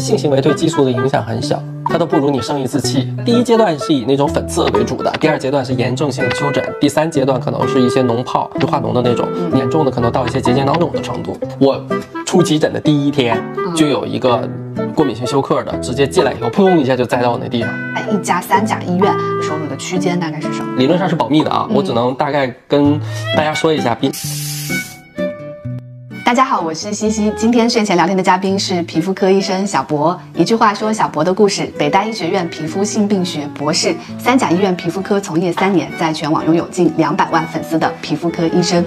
性行为对激素的影响很小，它都不如你生一次气。第一阶段是以那种粉刺为主的，第二阶段是炎症性丘疹，第三阶段可能是一些脓泡，就、化脓的那种，严重的可能到一些结节囊肿的程度。我出急诊的第一天就有一个过敏性休克的，直接进来以后，扑通一下就栽到我那地上。哎一家三甲医院收入的区间大概是什么？理论上是保密的啊，我只能大概跟大家说一下。比大家好，我是西西。今天睡前聊天的嘉宾是皮肤科医生小博。一句话说小博的故事：北大医学院皮肤性病学博士，三甲医院皮肤科从业三年，在全网拥有近两百万粉丝的皮肤科医生。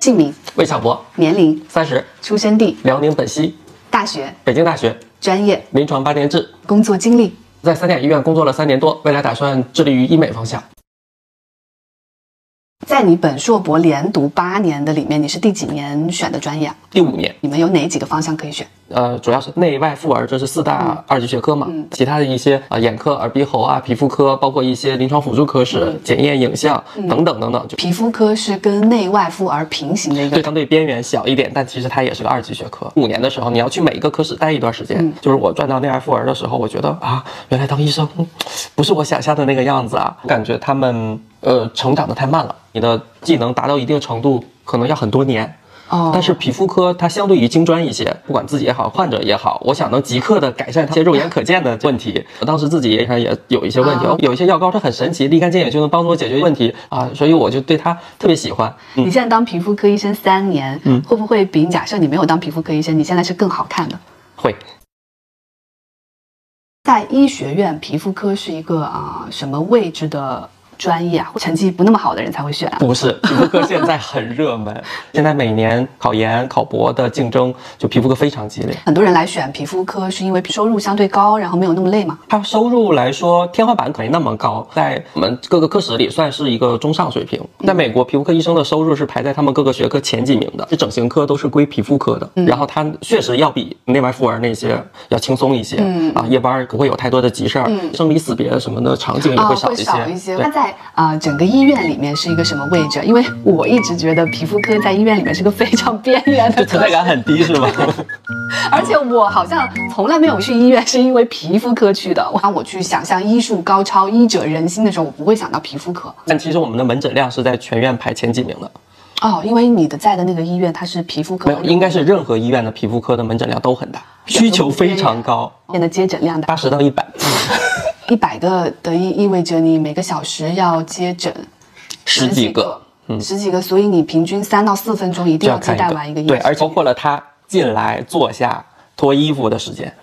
姓名：魏小博，年龄：三十，出生地：辽宁本溪，大学：北京大学，专业：临床八年制，工作经历：在三甲医院工作了三年多，未来打算致力于医美方向。在你本硕博连读八年的里面，你是第几年选的专业？第五年。你们有哪几个方向可以选？呃，主要是内外妇儿，这是四大二级学科嘛。嗯其他的一些啊，眼科、耳鼻喉啊、皮肤科，包括一些临床辅助科室、检验、影像等等等等，就皮肤科是跟内外妇儿平行的一个。对相对边缘小一点，但其实它也是个二级学科。五年的时候，你要去每一个科室待一段时间。就是我转到内外妇儿的时候，我觉得啊，原来当医生嗯不是我想象的那个样子啊，我感觉他们呃成长的太慢了，你的技能达到一定程度，可能要很多年。哦但是皮肤科它相对于精专一些，不管自己也好，患者也好，我想能即刻的改善一些肉眼可见的问题。我当时自己也也有一些问题，啊有一些药膏它很神奇，立竿见影就能帮助我解决问题啊，所以我就对它特别喜欢。嗯你现在当皮肤科医生三年，嗯会不会比假设你没有当皮肤科医生，你现在是更好看的？会，在医学院，皮肤科是一个啊、什么位置的专业啊？成绩不那么好的人才会选啊？不是皮肤科现在很热门，现在每年考研考博的竞争就皮肤科非常激烈。很多人来选皮肤科是因为收入相对高，然后没有那么累嘛？它收入来说，天花板可没那么高，在我们各个科室里算是一个中上水平。在美国，皮肤科医生的收入是排在他们各个学科前几名的，这整形科都是归皮肤科的。然后它确实要比内外妇儿那些要轻松一些，啊，夜班不会有太多的急事儿，生离死别什么的场景也会少一些。少一些。对那在啊、整个医院里面是一个什么位置？因为我一直觉得皮肤科在医院里面是个非常边缘的科存在感很低是吗？而且我好像从来没有去医院是因为皮肤科去的。当我去想象医术高超、医者仁心的时候，我不会想到皮肤科。但其实我们的门诊量是在全院排前几名的。哦，因为你的在的那个医院它是皮肤科，没有，应该是任何医院的皮肤科的门诊量都很大，需求非常高，店的接诊量的八十到一百。一百个的意意味着你每个小时要接诊十几个，嗯，十几个，所以你平均三到四分钟一定要接看待完一个对，医生对而且包括了他进来、坐下、脱衣服的时间。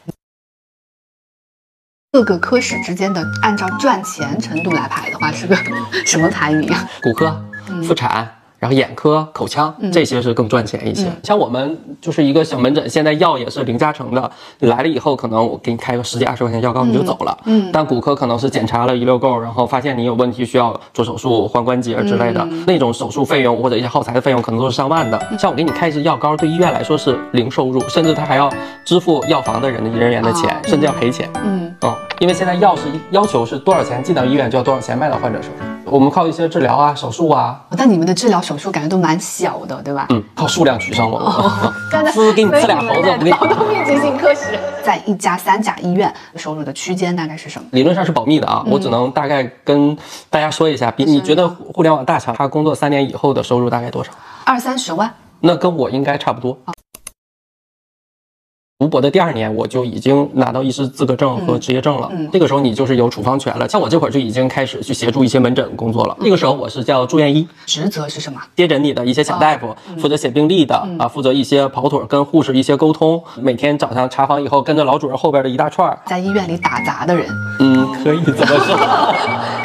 各个科室之间的按照赚钱程度来排的话，是个 什么排名啊？骨科、妇产。然后眼科、口腔这些是更赚钱一些。像我们就是一个小门诊，现在药也是零加成的。你来了以后，可能我给你开个十几二十块钱药膏，你就走了。嗯但骨科可能是检查了一溜够，然后发现你有问题，需要做手术、换关节之类的，那种手术费用或者一些耗材的费用，可能都是上万的。像我给你开一支药膏，对医院来说是零收入，甚至他还要支付药房的人的人员的钱，甚至要赔钱。嗯，嗯，因为现在药是要求是多少钱进到医院就要多少钱卖到患者手上。我们靠一些治疗啊、手术啊，但你们的治疗手术感觉都蛮小的，对吧？嗯，靠数量取胜我们。真的呲给你呲俩猴子，我给你。劳动密集型科室，在一家三甲医院收入的区间大概是什么？理论上是保密的啊，我只能大概跟大家说一下。比你觉得互联网大厂他工作三年以后的收入大概多少？二三十万。那跟我应该差不多。读博的第二年，我就已经拿到医师资格证和执业证了。这个时候你就是有处方权了。像我这会儿就已经开始去协助一些门诊工作了。那个时候我是叫住院医，职责是什么？接诊你的一些小大夫，负责写病历的啊，负责一些跑腿儿跟护士一些沟通。每天早上查房以后，跟着老主任后边的一大串儿。在医院里打杂的人，嗯，可以这么说。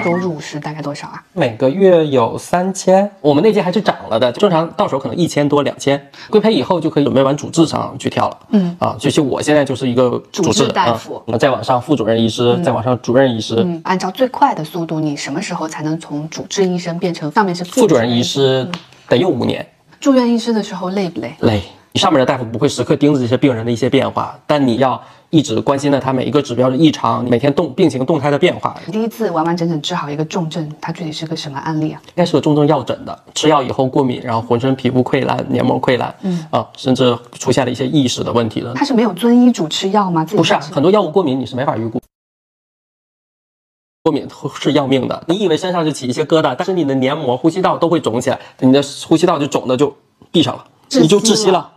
收入是大概多少啊？每个月有三千，我们那届还是涨了的，正常到手可能一千多两千。规培以后就可以准备往主治上去跳了。嗯啊，就像我现在就是一个主主治治大夫啊，那再往上副主任医师，再往上主任医师，嗯，按照最快的速度，你什么时候才能从主治医生变成上面是副主任医？师得用五年，住院医师的时候累不累？累。你上面的大夫不会时刻盯着这些病人的一些变化，但你要一直关心的他每一个指标的异常，每天动病情动态的变化。第一次完完整整治好一个重症，它具体是个什么案例啊？应该是个重症药疹的，吃药以后过敏，然后浑身皮肤溃烂、黏膜溃烂，嗯啊，甚至出现了一些意识的问题的。他是没有遵医嘱吃药吗？自己不是啊，很多药物过敏你是没法预估。过敏是要命的，你以为身上就起一些疙瘩，但是你的黏膜、呼吸道都会肿起来，你的呼吸道就肿的就闭上了，你就窒息了了。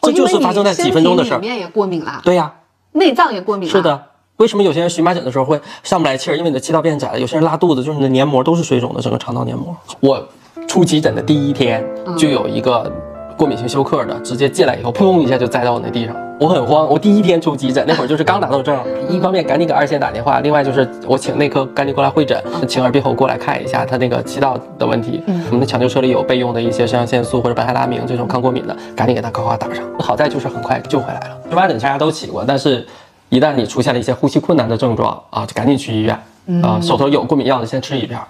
这就是发生在几分钟的事儿里。面也过敏了，对呀、内脏也过敏啦。是，的。为什么有些人荨麻疹的时候会上不来气儿？因为你的气道变窄了。有些人拉肚子，就是你的黏膜都是水肿的，整个肠道黏膜。我出急诊的第一天，就有一个过敏性休克的，直接进来以后，扑通一下就栽到我那地上。我很慌，我第一天出急诊，那会儿就是刚拿到证，一方面赶紧给二线打电话，另外就是我请内科赶紧过来会诊，请耳鼻喉过来看一下他那个气道的问题。我们的抢救车里有备用的一些肾上腺素或者苯海拉明这种抗过敏的，赶紧给他咔咔打上。好在就是很快救回来了。荨麻疹大家都起过，但是一旦你出现了一些呼吸困难的症状啊，就赶紧去医院啊，手头有过敏药的先吃一片儿。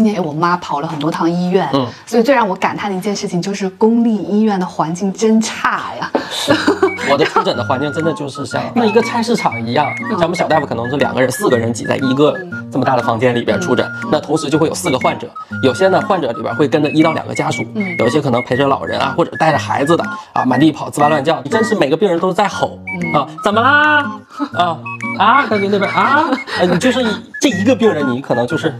今年我妈跑了很多趟医院，嗯。所以最让我感叹的一件事情就是公立医院的环境真差呀。是，我的出诊的环境真的就是像那一个菜市场一样，像我们小大夫可能是两个人、四个人挤在一个这么大的房间里边出诊，那同时就会有四个患者，有些呢患者里边会跟着一到两个家属，有一些可能陪着老人啊，或者带着孩子的啊，满地跑滋哇乱叫，真是每个病人都在吼啊，怎么啦？啊啊，感觉那边啊，呃你就是这一个病人，你可能就是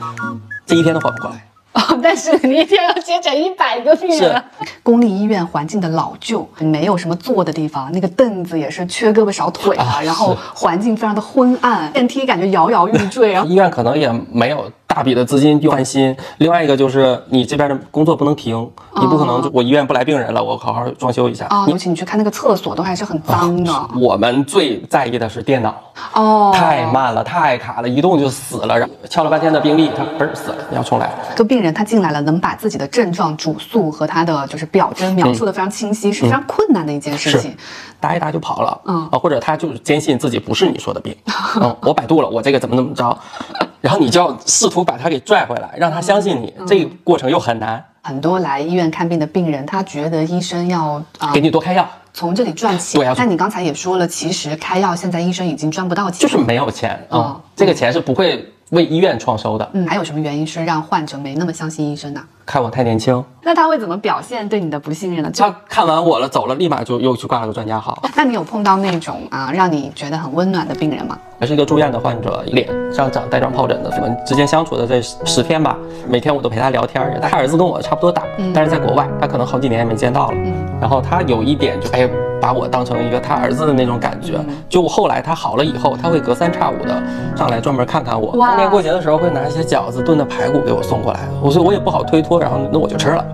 这一天都缓不过来。哦，但是你一天要接诊一百个病人。公立医院环境的老旧，没有什么坐的地方，那个凳子也是缺胳膊少腿啊，啊然后环境非常的昏暗，电梯感觉摇摇欲坠，啊医院可能也没有大笔的资金换新。另外一个就是你这边的工作不能停，你不可能就我医院不来病人了，我好好装修一下。尤其你去看那个厕所都还是很脏的我们最在意的是电脑，哦，太慢了，太卡了，一动就死了。然后敲了半天的病历，它嘣儿死了，你要重来。就病人他进来了，能把自己的症状、主诉和他的就是表征描述的非常清晰，是非常困难的一件事情。答一答就跑了，嗯啊，或者他就是坚信自己不是你说的病，嗯，我百度了，我这个怎么怎么着，然后你就要试图把他给拽回来，让他相信你，这个过程又很难，很多来医院看病的病人，他觉得医生要啊、给你多开药，从这里赚钱。对啊，但你刚才也说了，其实开药现在医生已经赚不到钱，就是没有钱嗯这个钱是不会为医院创收的。嗯，还有什么原因是让患者没那么相信医生的？看我太年轻，那他会怎么表现对你的不信任呢？他看完我了走了，立马就又去挂了个专家号。那你有碰到那种啊让你觉得很温暖的病人吗？还是一个住院的患者，脸上长带状疱疹的，我们之间相处的这十天吧，每天我都陪他聊天儿。他儿子跟我差不多大，但是在国外，他可能好几年也没见到了。然后他有一点就哎，把我当成一个他儿子的那种感觉。就后来他好了以后，他会隔三差五的上来专门看看我。哇过年过节的时候会拿一些饺子炖的排骨给我送过来，我说我也不好推脱，然后那我就吃了。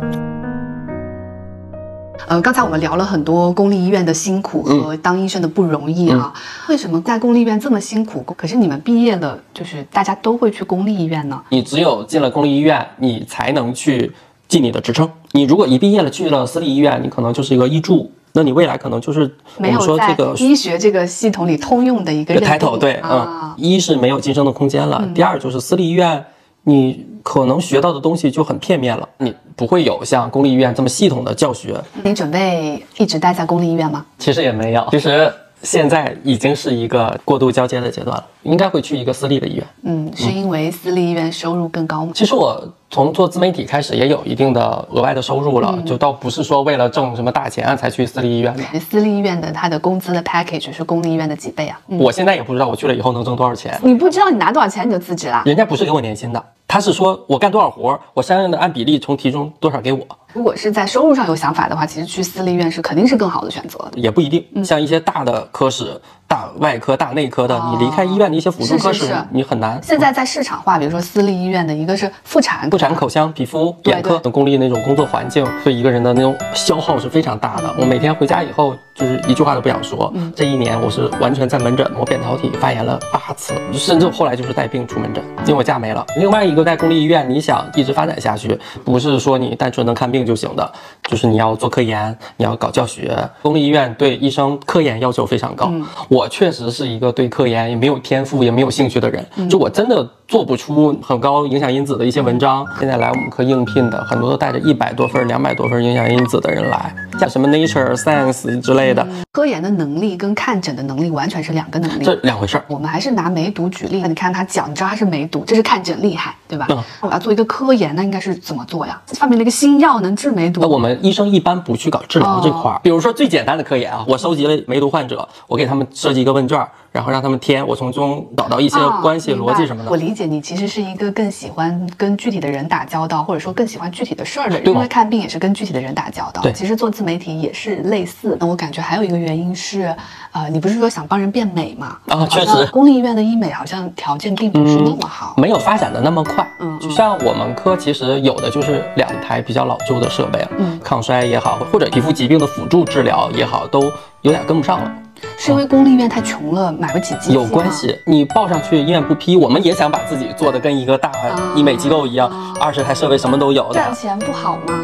呃，刚才我们聊了很多公立医院的辛苦和当医生的不容易啊。为什么在公立医院这么辛苦？可是你们毕业了，就是大家都会去公立医院呢？你只有进了公立医院，你才能去进你的职称。你如果一毕业了去了私立医院，你可能就是一个医助，那你未来可能就是我们没有在说这个医学这个系统里通用的一个 title 对，嗯啊，，一是没有晋升的空间了，第二就是私立医院，你可能学到的东西就很片面了，你不会有像公立医院这么系统的教学。你准备一直待在公立医院吗？其实也没有，其实现在已经是一个过渡交接的阶段了，应该会去一个私立的医院。嗯，是因为私立医院收入更高吗？其实我从做自媒体开始也有一定的额外的收入了，就倒不是说为了挣什么大钱才去私立医院的。私立医院的他的工资的 package 是公立医院的几倍啊？嗯，我现在也不知道我去了以后能挣多少钱，你不知道你拿多少钱你就辞职了？人家不是给我年薪的，他是说我干多少活儿，我相应的按比例从提中多少给我，如果是在收入上有想法的话，其实去私立医院是肯定是更好的选择的。也不一定。像一些大的科室、大外科、大内科的，哦你离开医院的一些辅助科室是是是，你很难。现在在市场化，比如说私立医院的一个是妇产，妇产、口腔、皮肤、眼科等公立那种工作环境，对一个人的那种消耗是非常大的。我每天回家以后，就是一句话都不想说。这一年我是完全在门诊，我扁桃体发炎了八次，甚至后来就是带病出门诊，因为我假没了。另外一个在公立医院，你想一直发展下去，不是说你单纯能看病就行的，就是你要做科研，你要搞教学。公立医院对医生科研要求非常高。我确实是一个对科研也没有天赋也没有兴趣的人，就我真的做不出很高影响因子的一些文章。现在来我们科应聘的很多都带着一百多份、两百多分影响因子的人来，像什么 Nature、Science 之类的，科研的能力跟看诊的能力完全是两个能力，这两回事儿。我们还是拿梅毒举例，你看他讲，你知道他是梅毒，这是看诊厉害，对吧？嗯。我要做一个科研，那应该是怎么做呀？发明了一个新药能治梅毒，那我们医生一般不去搞治疗这块哦。儿，比如说最简单的科研啊，我收集了梅毒患者，我给他们设计一个问卷，然后让他们填，我从中找到一些啊关系、逻辑什么的我。理解你其实是一个更喜欢跟具体的人打交道，或者说更喜欢具体的事儿的人，对因为看病也是跟具体的人打交道。对其实做自媒体也是类似。那我感觉还有一个原因是，呃，你不是说想帮人变美吗？啊确实公立医院的医美好像条件并不是那么好。没有发展的那么快，嗯就像我们科其实有的就是两台比较老旧的设备，嗯抗衰也好，或者皮肤疾病的辅助治疗也好，都有点跟不上了。是因为公立医院太穷了，买不起机器吗有关。系，你报上去医院不批，我们也想把自己做的跟一个大医美机构一样，二十台设备什么都有的，赚钱不好吗？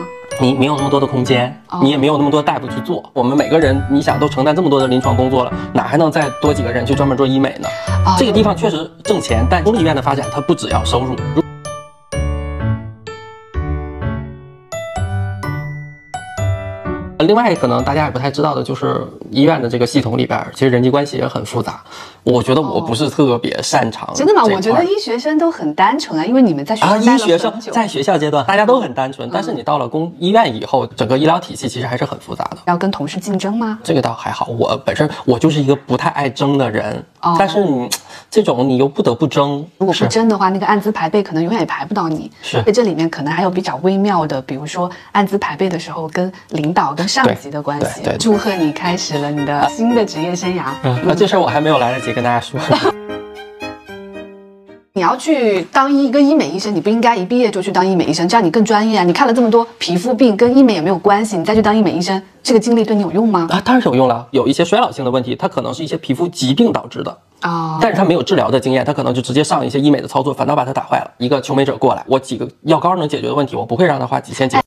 你没有那么多的空间，哦你也没有那么多大夫去做。我们每个人，你想都承担这么多的临床工作了，哪还能再多几个人去专门做医美呢？啊这个地方确实挣钱，但公立医院的发展它不只要收入。另外，可能大家也不太知道的，就是医院的这个系统里边，其实人际关系也很复杂。我觉得我不是特别擅长、真的吗？我觉得医学生都很单纯啊，因为你们在学校啊，医学生在学校阶段大家都很单纯，但是你到了公医院以后，整个医疗体系其实还是很复杂的。要跟同事竞争吗？这个倒还好，我本身我就是一个不太爱争的人，哦但是你这种你又不得不争，如果不是争的话，那个按资排辈可能永远也排不到你。是所以这里面可能还有比较微妙的，比如说按资排辈的时候跟领导、跟上级的关系。祝贺你开始了你的新的职业生涯。嗯，那这事儿我还没有来得及跟大家说。你要去当一个医美医生，你不应该一毕业就去当医美医生，这样你更专业啊！你看了这么多皮肤病，跟医美也没有关系，你再去当医美医生，这个经历对你有用吗？啊，当然是有用了。有一些衰老性的问题，它可能是一些皮肤疾病导致的，啊、但是他没有治疗的经验，他可能就直接上一些医美的操作，反倒把他打坏了。一个求美者过来，我几个药膏能解决的问题，我不会让他花几千几。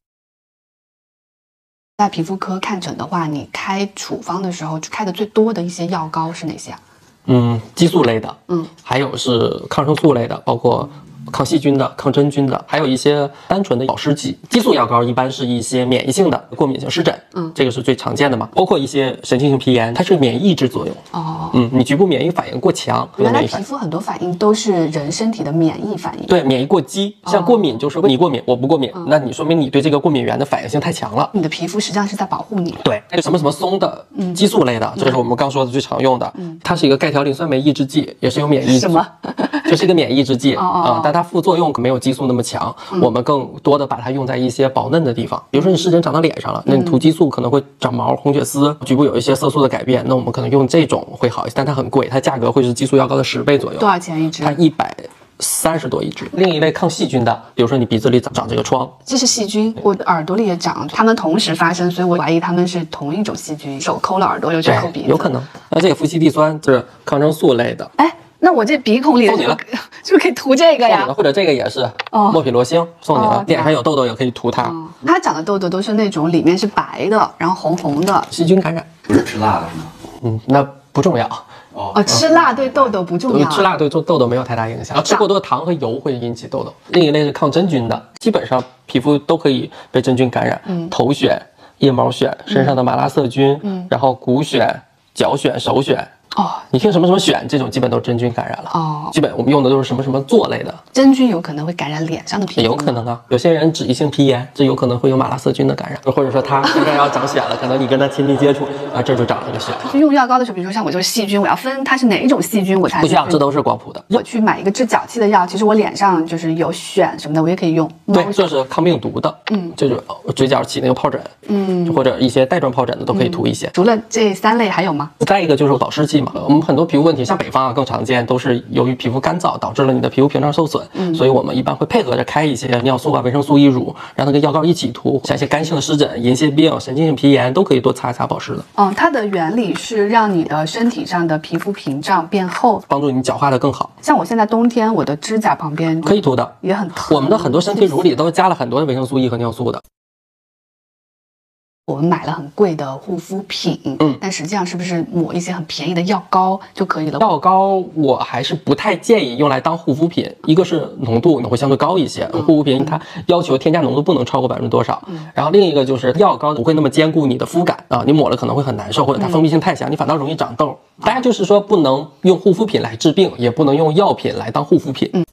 在皮肤科看诊的话，你开处方的时候开的最多的一些药膏是哪些啊？嗯，激素类的，嗯，还有是抗生素类的，包括抗细菌的、抗真菌的，还有一些单纯的保湿剂。激素药膏一般是一些免疫性的过敏性湿疹，嗯这个是最常见的嘛。包括一些神经性皮炎，它是免疫抑制作用，哦，嗯，你局部免疫反应过强，原来。皮肤很多反应都是人身体的免疫反应。对，免疫过激，像过敏就是你过敏，我不过敏，那你说明你对这个过敏源的反应性太强了。你的皮肤实际上是在保护你。对，什么什么松的激素类的，这是我们刚说的最常用的。它是一个钙条磷酸酶抑制剂，也是有免疫什么？就是一个免疫制剂哦哦啊，但它副作用可没有激素那么强。我们更多的把它用在一些保嫩的地方，比如说你湿疹长到脸上了，那你涂激素可能会长毛、红血丝，局部有一些色素的改变，那我们可能用这种会好一些，但它很贵，它价格会是激素药膏的十倍左右多。少钱一支它？一百三十多一支。另一类抗细菌的，比如说你鼻子里长长这个疮，这是细菌，我的耳朵里也长，它们同时发生，所以我怀疑它们是同一种细菌。手抠了耳朵又去抠鼻子，有可。能。那这个氟西地酸就是抗生素类的，哎，那我这鼻孔里的送你了 是不是可以涂这个呀？或者这个也是哦莫匹罗星，送你哦了。脸上有痘痘也可以涂它。嗯，它长的痘痘都是那种里面是白的，然后红红的。细菌感染，不是吃辣的是吗？嗯，那不重要。哦，吃辣对痘痘不重要。吃辣对痘痘痘没有太大影响，吃过多的糖和油会引起痘痘。另一类是抗真菌的，基本上皮肤都可以被真菌感染，嗯头癣、腋毛癣、身上的马拉色菌，嗯然后骨癣、脚癣、手癣。哦，你听什么什么癣，这种基本都是真菌感染了。哦基本我们用的都是什么什么唑类的，真菌有可能会感染脸上的皮肤，有可。能啊。有些人脂溢性皮炎，这有可能会有马拉色菌的感染，或者说他身上要长癣了，可能你跟他亲密接触啊，这就长了个癣。就用药膏的时候，比如说像我就是细菌，我要分它是哪一种细菌，我才不需要，去这都是光谱的。我去买一个治脚气的药，其实我脸上就是有癣什么的，我也可以用。对，这是抗病毒的，嗯，就是呃嘴角起那个疱疹，嗯，或者一些带状疱疹的都可以涂一些。除了这三类还有吗？再一个就是保湿剂嘛，我们很多皮肤问题，像北方啊更常见，都是由于皮肤干燥导致了你的皮肤屏障受损，所以我们一般会配合着开一些尿素啊、维生素 E 乳，让它跟药膏一起涂，像一些干性的湿疹、银屑病、神经性皮炎都可以多擦一擦保湿的，哦，它的原理是让你的身体上的皮肤屏障变厚。帮助你角化的更好，像我现在冬天，我的指甲旁边可以涂的。也很疼。我们的很多身体乳里都加了很多的维生素 E 和尿素的。我们买了很贵的护肤品，嗯但实际上是不是抹一些很便宜的药膏就可以了？药膏我还是不太建议用来当护肤品，一个是浓度呢会相对高一些，护肤品它要求添加浓度不能超过百分之多少，然后另一个就是药膏不会那么兼顾你的肤感啊，你抹了可能会很难受，或者它封闭性太强，你反倒容易长痘。大家就是说不能用护肤品来治病，也不能用药品来当护肤品。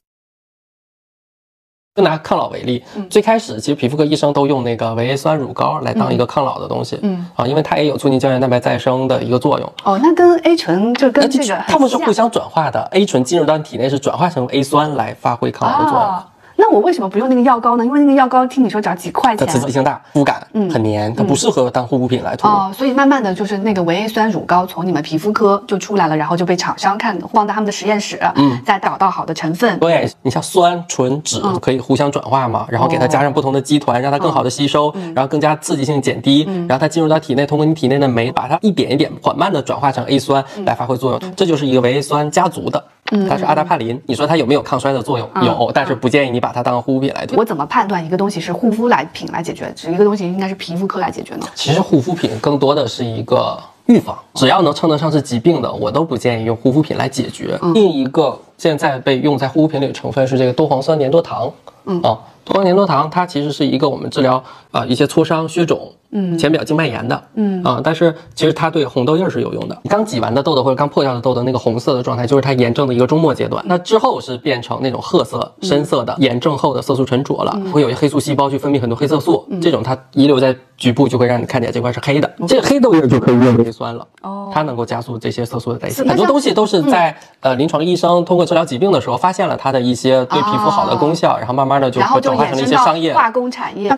就拿抗老为例，最开始其实皮肤科医生都用那个维 A 酸乳膏来当一个抗老的东西，嗯啊，因为它也有促进胶原蛋白再生的一个作用。哦，那跟 A 醇就跟这个它们是互相转化的，A 醇进入到你体内是转化成 A 酸来发挥抗老的作用。哦那我为什么不用那个药膏呢？因为那个药膏听你说只要几块钱它刺激性大，肤感很黏，它不适合当护肤品来涂。哦，所以慢慢的就是那个维 A 酸乳膏从你们皮肤科就出来了，然后就被厂商看放到他们的实验室，嗯，再找到好的成分。对你像酸、醇、酯嗯可以互相转化嘛，然后给它加上不同的基团，让它更好的吸收，嗯然后更加刺激性减低，然后它进入到体内，通过你体内的酶把它一点一点缓慢的转化成 A 酸嗯来发挥作用，这就是一个维 A 酸家族的。它是阿达帕林，你说它有没有抗衰的作用？嗯有，但是不建议你把它当护肤品来涂。我怎么判断一个东西是护肤来品来解决，一个东西应该是皮肤科来解决呢？其实护肤品更多的是一个预防，只要能称得上是疾病的，我都不建议用护肤品来解决。另一个现在被用在护肤品里的成分是这个多磺酸粘多糖，嗯啊，多磺粘多糖它其实是一个我们治疗啊、呃一些挫伤、血肿。嗯，浅表静脉炎的，嗯啊，但是其实它对红痘印儿是有用的。刚挤完的痘痘或者刚破掉的痘痘，那个红色的状态就是它炎症的一个终末阶段。那之后是变成那种褐色、深色的炎症后的色素沉着了，会有一些黑素细胞去分泌很多黑色素，这种它遗留在局部就会让你看起来这块是黑的。这个黑痘印儿就可以用维 A 酸了，哦它能够加速这些色素的代谢。很多东西都是在呃临床医生通过治疗疾病的时候发现了它的一些对皮肤好的功效，然后慢慢的就转化成了一些商业。化工产业。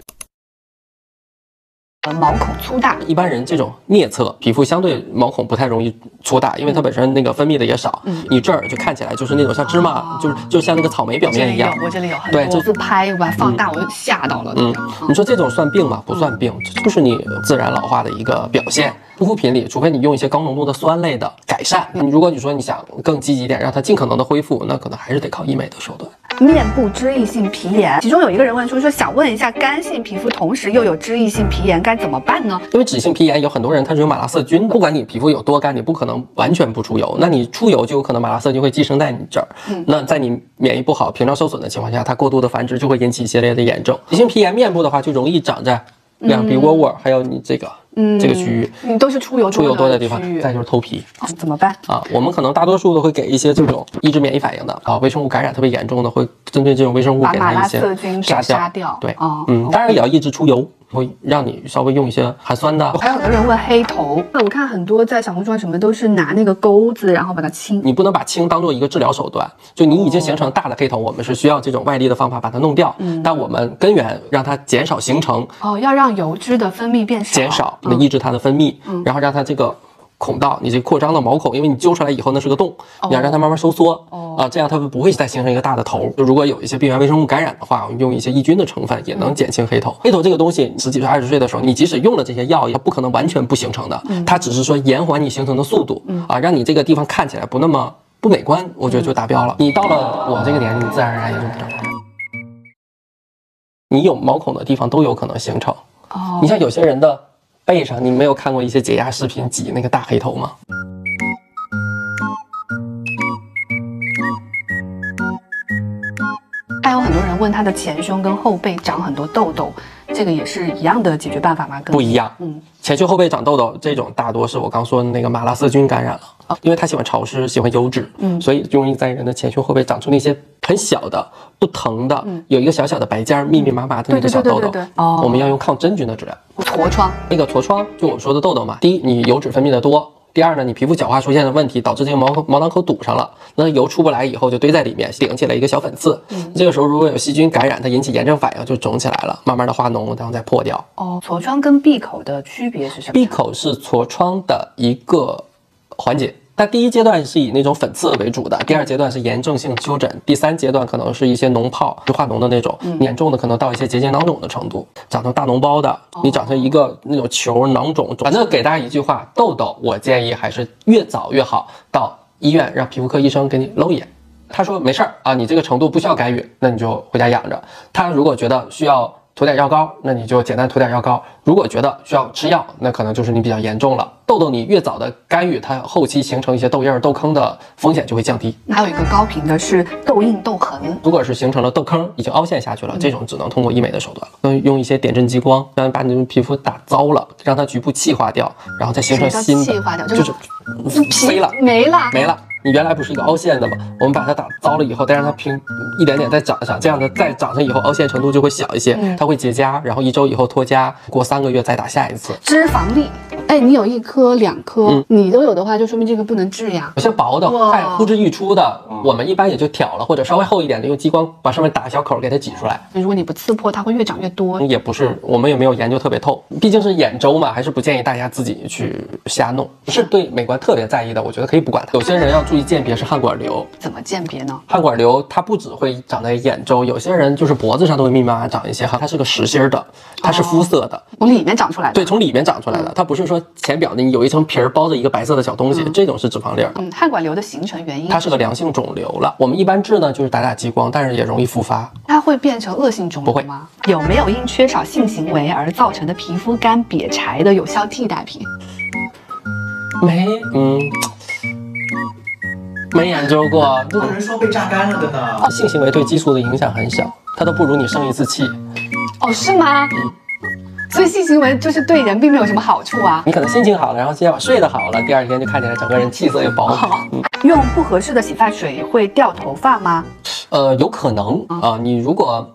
呃毛孔粗大，一般人这种颞侧皮肤相对毛孔不太容易粗大，因为它本身那个分泌的也少。你这儿就看起来就是那种像芝麻，就是就像那个草莓表面一样。我这里有很对就多自拍，我把它放大，我就吓到了。嗯嗯，你说这种算病吗？不算病，这就是你自然老化的一个表现。护肤品里，除非你用一些高浓度的酸类的改善，你如果你说你想更积极一点，让它尽可能的恢复，那可能还是得靠医美的手段。面部脂溢性皮炎，其中有一个人问说说想问一下，干性皮肤同时又有脂溢性皮炎该怎么办呢？因为脂性皮炎有很多人他是有马拉色菌的，不管你皮肤有多干，你不可能完全不出油，那你出油就有可能马拉色菌会寄生在你这儿。那在你免疫不好、屏障受损的情况下，它过度的繁殖就会引起一系列的炎症。脂性皮炎面部的话，就容易长在两鼻窝窝，还有你这个嗯这个区域你都是出油出油多的地方，再就是头皮。哦怎么办？啊，我们可能大多数都会给一些这种抑制免疫反应的啊，微生物感染特别严重的，会针对这种微生物给它一些杀杀掉对，哦嗯，当然也要抑制出油，会让你稍微用一些含酸的。还有很多人问黑头，那我看很多在小红书上什么都是拿那个钩子，然后把它清。你不能把清当做一个治疗手段，就你已经形成大的黑头，我们是需要这种外力的方法把它弄掉，嗯但我们根源让它减少形成，哦，要让油脂的分泌变少，减少，嗯那抑制它的分泌，然后让它这个孔道，你这扩张的毛孔，因为你揪出来以后那是个洞，你要让它慢慢收缩，啊，这样它不会再形成一个大的头。就如果有一些病原微生物感染的话，我们用一些抑菌的成分也能减轻黑头。黑头这个东西，十几岁、二十岁的时候，你即使用了这些药，也不可能完全不形成的，它只是说延缓你形成的速度，啊，让你这个地方看起来不那么不美观，我觉得就达标了。你到了我这个年龄，你自然而然也就不整了。你有毛孔的地方都有可能形成。哦你像有些人的背上，你没有看过一些解压视频挤那个大黑头吗？还有很多人问他的前胸跟后背长很多痘痘，这个也是一样的解决办法吗？不一样。嗯，前胸后背长痘痘这种，大多是我刚说的那个马拉色菌感染了，因为它喜欢潮湿，喜欢油脂，嗯所以容易在人的前胸后背长出那些很小的、不疼的，有一个小小的白尖儿，密密麻麻的那个小痘痘对对对对对对。哦我们要用抗真菌的治疗。痤疮，那个痤疮，就我说的痘痘嘛，第一，你油脂分泌的多。第二呢，你皮肤角化出现的问题，导致这个毛毛囊口堵上了，那油出不来以后就堆在里面，顶起来一个小粉刺。这个时候如果有细菌感染，它引起炎症反应，就肿起来了，慢慢的化脓，然后再破掉。哦，痤疮跟闭口的区别是什么？闭口是痤疮的一个环节，它第一阶段是以那种粉刺为主的，第二阶段是炎症性丘疹，第三阶段可能是一些脓泡，就化脓的那种，严重的可能到一些结节囊肿的程度，长成大脓包的，你长成一个那种球囊肿。反正给大家一句话，痘痘我建议还是越早越好，到医院让皮肤科医生给你搂一眼。他说没事儿啊，你这个程度不需要干预，那你就回家养着。他如果觉得需要涂点药膏，那你就简单涂点药膏。如果觉得需要吃药，那可能就是你比较严重了。痘痘你越早的干预，它后期形成一些痘印儿、痘坑的风险就会降低。还有一个高频的是痘印、痘痕。如果是形成了痘坑，已经凹陷下去了，这种只能通过医美的手段，用用一些点阵激光，让把你的皮肤打糟了，让它局部气化掉，然后再形成新的，气化掉就是飞了，没了，没了。你原来不是一个凹陷的吗？我们把它打糟了以后，再让它平一点点再长上，这样的再长上以后，凹陷程度就会小一些，它会结痂，然后一周以后脱痂，过三个月再打下一次。脂肪粒，哎，你有一颗两颗，你都有的话，就说明这个不能治呀。有些薄的，太呼之欲出的，我们一般也就挑了，或者稍微厚一点的，用激光把上面打个小口给它挤出来。如果你不刺破，它会越长越多。也不是，我们也没有研究特别透，毕竟是眼周嘛，还是不建议大家自己去瞎弄。不是对美观特别在意的，我觉得可以不管它。有些人要注意鉴别是汗管瘤，怎么鉴别呢？汗管瘤它不只会长在眼周，有些人就是脖子上都会密密麻麻长一些，哈它是个实心的，它是肤色的，从里面长出来的。对，从里面长出来的，它不是说浅表的你有一层皮儿包着一个白色的小东西，这种是脂肪粒儿。嗯，汗管瘤的形成原因，它是个良性肿瘤了。我们一般治呢就是打打激光，但是也容易复发。它会变成恶性肿瘤吗？有没有因缺少性行为而造成的皮肤干瘪柴的有效替代品？没，嗯。没研究过，有人说被榨干了的呢。性行为对激素的影响很小，它都不如你生一次气。哦，是吗？嗯。所以性行为就是对人并没有什么好处啊。你可能心情好了，然后今天晚上睡得好了，第二天就看起来整个人气色也饱满。用不合适的洗发水会掉头发吗？呃，有可能啊。你如果。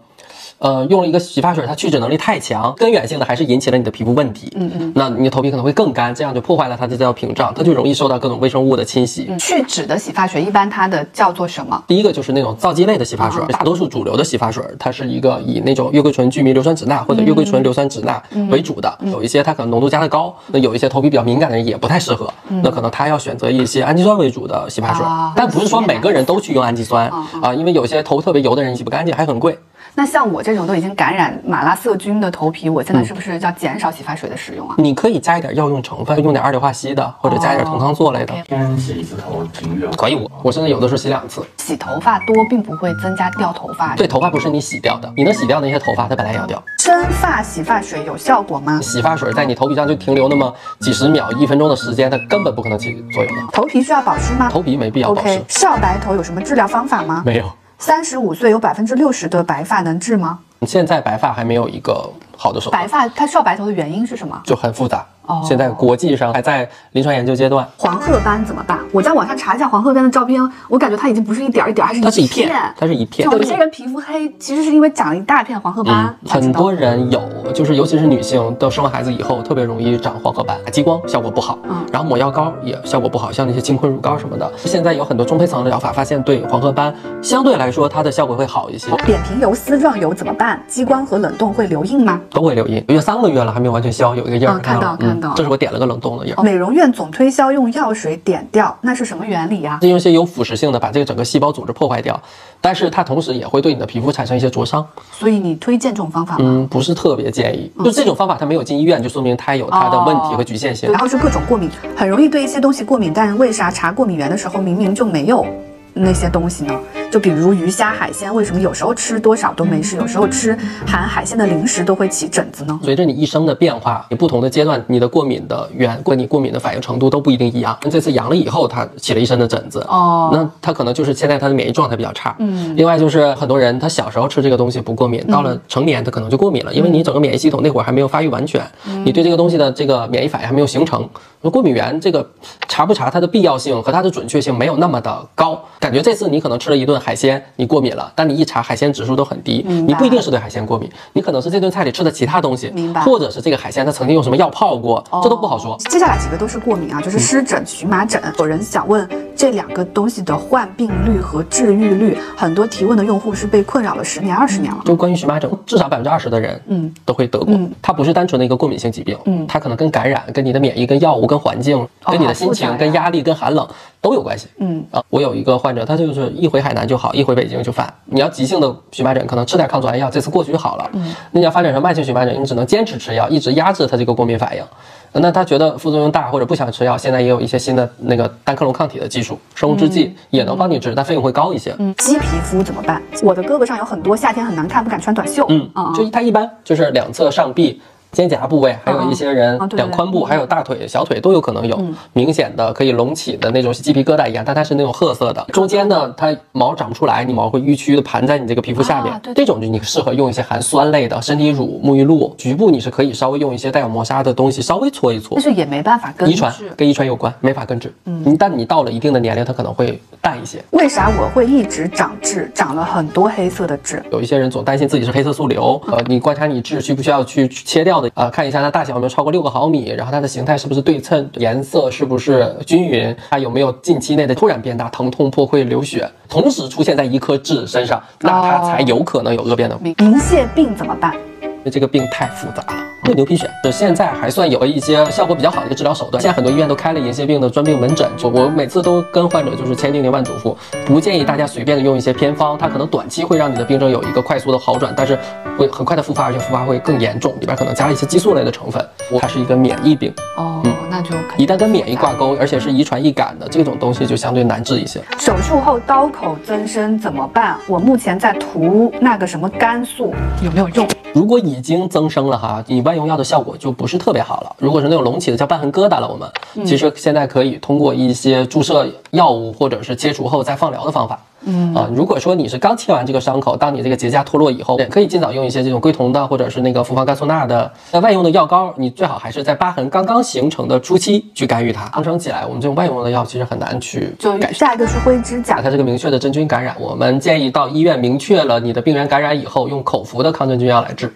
呃，用了一个洗发水，它去脂能力太强，根源性的还是引起了你的皮肤问题。嗯嗯，那你的头皮可能会更干，这样就破坏了它的这道屏障，它就容易受到各种微生物的侵袭。去脂的洗发水一般它的叫做什么？第一个就是那种皂基类的洗发水，大多数主流的洗发水，它是一个以那种月桂醇聚醚硫酸酯钠或者月桂醇硫酸酯钠为主的，有一些它可能浓度加的高，那有一些头皮比较敏感的人也不太适合，那可能他要选择一些氨基酸为主的洗发水，但不是说每个人都去用氨基酸啊，因为有些头特别油的人洗不干净还很贵。那像我这种都已经感染马拉色菌的头皮，我现在是不是要减少洗发水的使用啊？你可以加一点药用成分，用点二硫化硒的，或者加一点酮康唑类的。天洗一次头挺远。可以，我我现在有的时候洗两次。洗头发多并不会增加掉头发。对，头发不是你洗掉的，你能洗掉那些头发，它本来也要掉。生发洗发水有效果吗？洗发水在你头皮上就停留那么几十秒、一分钟的时间，它根本不可能起作用的。头皮需要保湿吗？头皮没必要保湿。少白头有什么治疗方法吗？没有。三十五岁有百分之六十的白发能治吗？现在白发还没有一个好的手段。白发它少白头的原因是什么？就很复杂。哦现在国际上还在临床研究阶段。黄褐斑怎么办？我在网上查一下黄褐斑的照片，我感觉它已经不是一点一点，它是一片，它是一片。有些人皮肤黑，其实是因为长了一大片黄褐斑。很多人有，就是尤其是女性，都生完孩子以后特别容易长黄褐斑。激光效果不好，嗯，然后抹药膏也效果不好，像那些金坤乳膏什么的。现在有很多中胚层的疗法，发现对黄褐斑相对来说它的效果会好一些。扁平疣、丝状疣怎么办？激光和冷冻会留印吗？都会留印，有三个月了还没有完全消，有一个印儿。看到看到，这是我点了个冷。冻的印儿，美容院总推销用药水点掉，那是什么原理呀？是用一些有腐蚀性的把这个整个细胞组织破坏掉，但是它同时也会对你的皮肤产生一些灼伤。所以你推荐这种方法吗？嗯，不是特别建议。就这种方法，它没有进医院，就说明它有它的问题和局限性。然后是各种过敏，很容易对一些东西过敏，但为啥查过敏源的时候明明就没有那些东西呢？就比如鱼虾海鲜，为什么有时候吃多少都没事，有时候吃含海鲜的零食都会起疹子呢？随着你一生的变化，你不同的阶段，你的过敏的源跟你过敏的反应程度都不一定一样。那这次阳了以后，它起了一身的疹子，哦，那它可能就是现在它的免疫状态比较差。嗯，另外就是很多人他小时候吃这个东西不过敏，到了成年他可能就过敏了，因为你整个免疫系统那会儿还没有发育完全，你对这个东西的这个免疫反应还没有形成。那过敏源这个查不查它的必要性和它的准确性没有那么的高，感觉这次你可能吃了一顿。海鲜你过敏了，但你一查海鲜指数都很低，你不一定是对海鲜过敏，你可能是这顿菜里吃的其他东西，明白？或者是这个海鲜它曾经用什么药泡过，这都不好说。接下来几个都是过敏啊，就是湿疹、荨麻疹。有人想问这两个东西的患病率和治愈率，很多提问的用户是被困扰了十年、二十年了。就关于荨麻疹，至少百分之二十的人，嗯，都会得过。它不是单纯的一个过敏性疾病，嗯，它可能跟感染、跟你的免疫、跟药物、跟环境、跟你的心情、跟压力、跟寒冷都有关系。嗯啊，我有一个患者，他就是一回海南就好，一回北京就。犯你要急性的荨麻疹，可能吃点抗组胺药，这次过去就好了。嗯，那你要发展成慢性荨麻疹，你只能坚持吃药，一直压制它这个过敏反应。那他觉得副作用大或者不想吃药，现在也有一些新的那个单克隆抗体的技术，生物制剂也能帮你治，但费用会高一些。嗯，鸡皮肤怎么办？我的胳膊上有很多，夏天很难看，不敢穿短袖。嗯啊，就它一般就是两侧上臂。肩胛部位，还有一些人两髋部，还有大腿、小腿都有可能有明显的可以隆起的那种鸡皮疙瘩一样，但它是那种褐色的。中间呢，它毛长不出来，你毛会淤曲的盘在你这个皮肤下面啊对，这种就你适合用一些含酸类的身体乳、沐浴露，局部你是可以稍微用一些带有磨砂的东西稍微搓一搓但。是也没办法根治遗传。跟遗传有关，没法根治。嗯，但你到了一定的年龄，它可能会淡一些。为啥我会一直长痣，长了很多黑色的痣？有一些人总担心自己是黑色素瘤，呃，你观察你痣需不需要去切掉的，呃，看一下它大小有没有超过六个毫米，然后它的形态是不是对称，颜色是不是均匀，它有没有近期内的突然变大、疼痛、破溃、流血，同时出现在一颗痣身上，那它才有可能有恶变的。明银屑病怎么办？因为这个病太复杂了。会牛皮癣就现在还算有一些效果比较好的一个治疗手段，现在很多医院都开了银屑病的专病门诊。就我每次都跟患者就是千叮咛万嘱咐，不建议大家随便的用一些偏方，它可能短期会让你的病症有一个快速的好转，但是会很快的复发，而且复发会更严重，里边可能加了一些激素类的成分。它是一个免疫病，哦，那就一旦跟免疫挂钩，而且是遗传易感的这种东西就相对难治一些。手术后刀口增生怎么办？我目前在涂那个什么肝素，有没有用？如果已经增生了哈，你外用药的效果就不是特别好了。如果是那种隆起的叫瘢痕疙瘩了，我们其实现在可以通过一些注射药物或者是切除后再放疗的方法。嗯啊，如果说你是刚切完这个伤口，当你这个结痂脱落以后，也可以尽早用一些这种硅酮的或者是那个复方甘素钠的。那外用的药膏，你最好还是在疤痕刚刚形成的初期去干预它。生成起来，我们这种外用的药其实很难去就改善。下一个是灰指甲，它是个明确的真菌感染，我们建议到医院明确了你的病原感染以后，用口服的抗真菌药来治。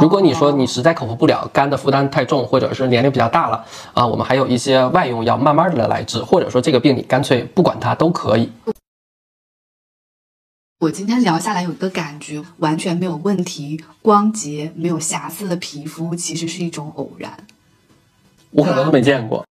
如果你说你实在口服不了，肝的负担太重，或者是年龄比较大了啊，我们还有一些外用药，慢慢的来治，或者说这个病你干脆不管它都可以。我今天聊下来有一个感觉，完全没有问题，光洁没有瑕疵的皮肤其实是一种偶然。我可能都没见过。